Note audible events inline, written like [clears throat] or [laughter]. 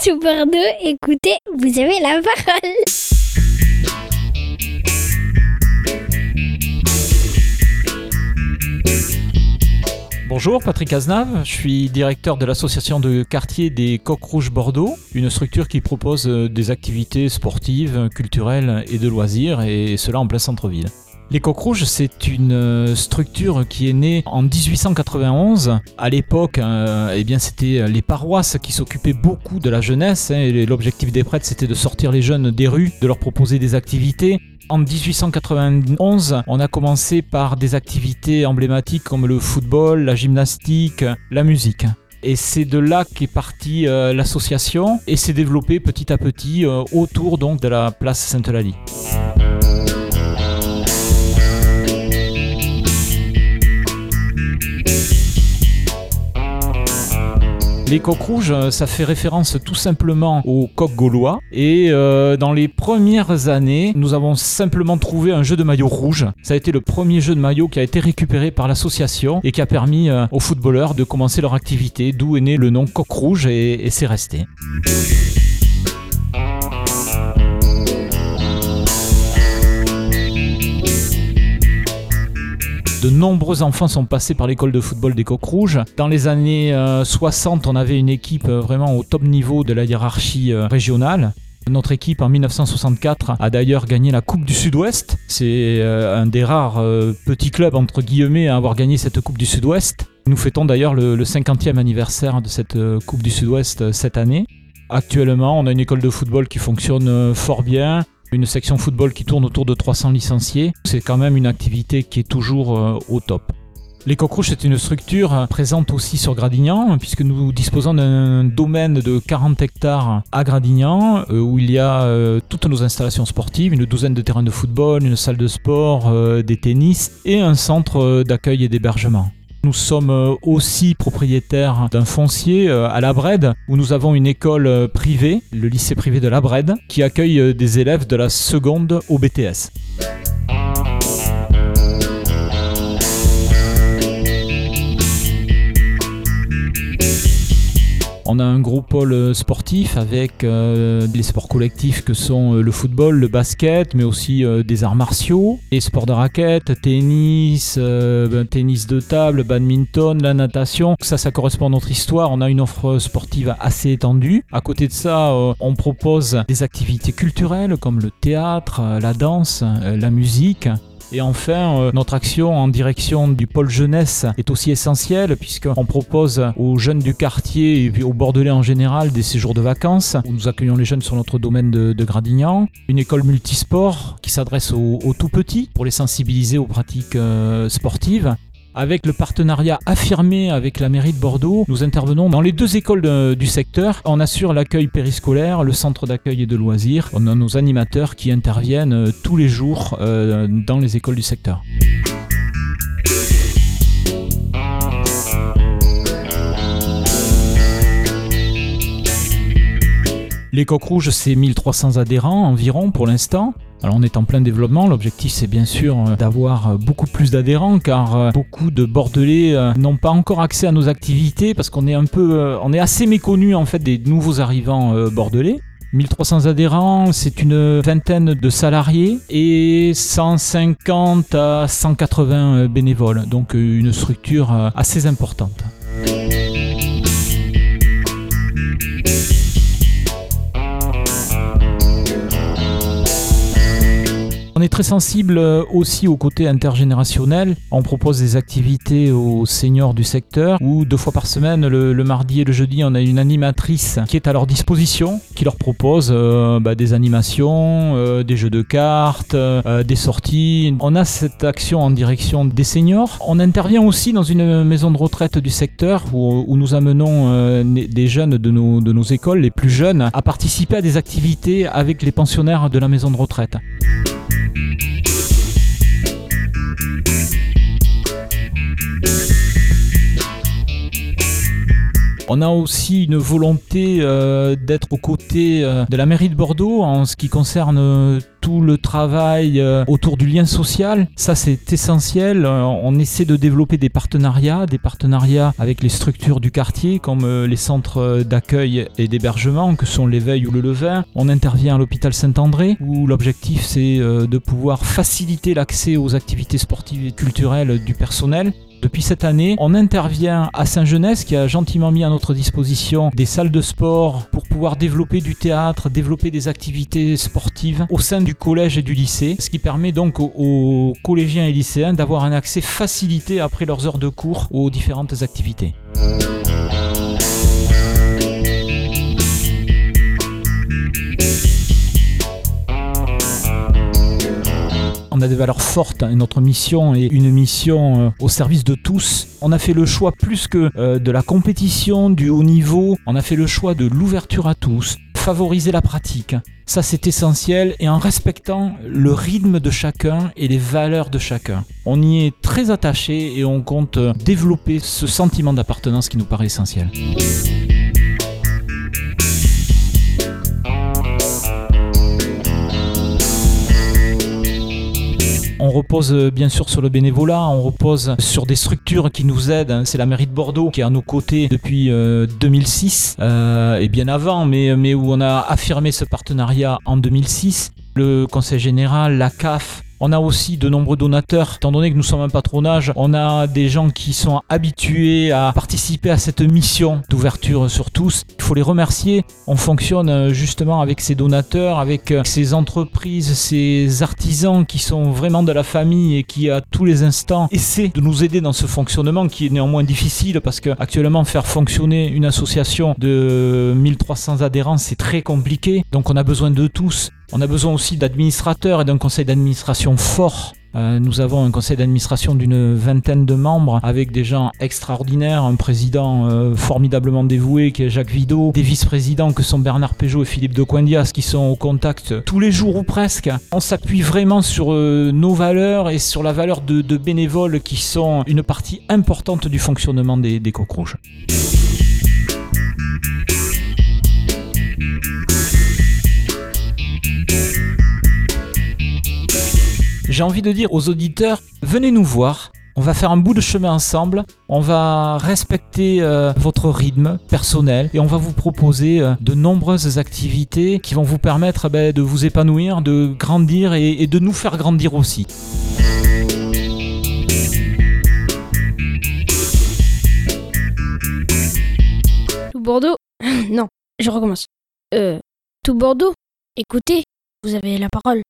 Sous Bordeaux, écoutez, vous avez la parole. Bonjour, Patrick Aznave, je suis directeur de l'association de quartier des Coqs Rouges Bordeaux, une structure qui propose euh, des activités sportives, culturelles et de loisirs, et cela en plein centre-ville. Les Coqs Rouges, c'est une euh, structure qui est née en 1891. À l'époque, euh, eh bien, c'était les paroisses qui s'occupaient beaucoup de la jeunesse. hein, et L'objectif des prêtres, c'était de sortir les jeunes des rues, de leur proposer des activités. En 1891, on a commencé par des activités emblématiques comme le football, la gymnastique, la musique. Et c'est de là qu'est partie euh, l'association et s'est développée petit à petit euh, autour donc de la place Sainte-Eulalie. Les coqs rouges, euh, ça fait référence tout simplement aux coqs gaulois. Et euh, dans les premières années, nous avons simplement trouvé un jeu de maillot rouge. Ça a été le premier jeu de maillot qui a été récupéré par l'association et qui a permis euh, aux footballeurs de commencer leur activité, d'où est né le nom coq rouge et c'est resté. De nombreux enfants sont passés par l'école de football des Coqs Rouges. Dans les années euh, 60, on avait une équipe euh, vraiment au top niveau de la hiérarchie euh, régionale. Notre équipe en 1964 a d'ailleurs gagné la Coupe du Sud-Ouest. C'est euh, un des rares euh, petits clubs entre guillemets à avoir gagné cette Coupe du Sud-Ouest. Nous fêtons d'ailleurs le, le 50e anniversaire de cette euh, Coupe du Sud-Ouest euh, cette année. Actuellement, on a une école de football qui fonctionne euh, fort bien. Une section football qui tourne autour de 300 licenciés. C'est quand même une activité qui est toujours euh, au top. Les Coqs Rouges, c'est une structure euh, présente aussi sur Gradignan, puisque nous disposons d'un domaine de 40 hectares à Gradignan, euh, où il y a toutes nos installations sportives, une douzaine de terrains de football, une salle de sport, des tennis et un centre d'accueil et d'hébergement. Nous sommes euh, aussi propriétaires d'un foncier euh, à La Brède où nous avons une école euh, privée, le lycée privé de La Brède, qui accueille des élèves de la seconde au BTS. On a un gros pôle euh, sportif avec euh, les sports collectifs que sont euh, le football, le basket, mais aussi euh, des arts martiaux, les sports de raquettes, tennis, euh, ben, tennis de table, badminton, la natation. Ça, ça correspond à notre histoire. On a une offre sportive assez étendue. À côté de ça, euh, on propose des activités culturelles comme le théâtre, euh, la danse, euh, la musique. Et enfin, euh, notre action en direction du pôle jeunesse est aussi essentielle puisqu'on propose aux jeunes du quartier et puis aux Bordelais en général des séjours de vacances où nous accueillons les jeunes sur notre domaine de, Gradignan. Une école multisport qui s'adresse aux, aux tout petits pour les sensibiliser aux pratiques euh, sportives. Avec le partenariat affirmé avec la mairie de Bordeaux, nous intervenons dans les deux écoles du secteur. On assure l'accueil périscolaire, le centre d'accueil et de loisirs. On a nos animateurs qui interviennent euh, tous les jours euh, dans les écoles du secteur. Les Coqs Rouges, c'est 1300 adhérents environ pour l'instant. Alors on est en plein développement, l'objectif c'est bien sûr euh, d'avoir euh, beaucoup plus d'adhérents car euh, beaucoup de Bordelais n'ont pas encore accès à nos activités parce qu'on est un peu on est assez méconnu en fait des nouveaux arrivants bordelais. 1300 adhérents, c'est une vingtaine de salariés et 150 à 180 euh, bénévoles, donc une structure assez importante. On est très sensible euh, aussi au côté intergénérationnel. On propose des activités aux seniors du secteur où deux fois par semaine, le, mardi et le jeudi, on a une animatrice qui est à leur disposition, qui leur propose euh, bah, des animations, euh, des jeux de cartes, des sorties. On a cette action en direction des seniors. On intervient aussi dans une maison de retraite du secteur où, nous amenons des jeunes de nos écoles, les plus jeunes, à participer à des activités avec les pensionnaires de la maison de retraite. On a aussi une volonté euh, d'être aux côtés euh, de la mairie de Bordeaux en ce qui concerne euh, tout le travail autour du lien social. Ça, c'est essentiel. On essaie de développer des partenariats, des partenariats avec les structures du quartier, comme les centres d'accueil et d'hébergement, que sont l'éveil ou le levain. On intervient à l'hôpital Saint-André, où l'objectif, c'est de pouvoir faciliter l'accès aux activités sportives et culturelles du personnel. Depuis cette année, on intervient à Saint-Genès qui a gentiment mis à notre disposition des salles de sport pour pouvoir développer du théâtre, développer des activités sportives au sein du collège et du lycée, ce qui permet donc aux, aux collégiens et lycéens d'avoir un accès facilité après leurs heures de cours aux différentes activités. On a des valeurs fortes et notre mission est une mission euh, au service de tous. On a fait le choix plus que euh, de la compétition, du haut niveau, on a fait le choix de l'ouverture à tous, favoriser la pratique. Ça c'est essentiel et en respectant le rythme de chacun et les valeurs de chacun. On y est très attaché et on compte euh, développer ce sentiment d'appartenance qui nous paraît essentiel. On repose euh, bien sûr sur le bénévolat, on repose sur des structures qui nous aident. hein. C'est la mairie de Bordeaux qui est à nos côtés depuis euh, 2006 euh, et bien avant, mais, mais où on a affirmé ce partenariat en 2006. Le conseil général, la CAF, on a aussi de nombreux donateurs, étant donné que nous sommes un patronage, on a des gens qui sont habitués à participer à cette mission d'ouverture sur tous. Il faut les remercier. On fonctionne euh, justement avec ces donateurs, avec euh, ces entreprises, ces artisans qui sont vraiment de la famille et qui à tous les instants essaient de nous aider dans ce fonctionnement qui est néanmoins difficile parce que actuellement faire fonctionner une association de 1300 adhérents c'est très compliqué. Donc on a besoin de tous. On a besoin aussi d'administrateurs et d'un conseil d'administration fort. Euh, nous avons un conseil d'administration d'une vingtaine de membres avec des gens extraordinaires, un président euh, formidablement dévoué qui est Jacques Vidot, des vice-présidents que sont Bernard Peugeot et Philippe de Coindias qui sont au contact tous les jours ou presque. On s'appuie vraiment sur euh, nos valeurs et sur la valeur de, bénévoles qui sont une partie importante du fonctionnement des, des rouges. J'ai envie de dire aux auditeurs, venez nous voir. On va faire un bout de chemin ensemble, on va respecter euh, votre rythme personnel et on va vous proposer euh, de nombreuses activités qui vont vous permettre ben, de vous épanouir, de grandir et, et de nous faire grandir aussi. Tout Bordeaux? [clears throat] Non, je recommence. Euh, tout Bordeaux? Écoutez, vous avez la parole.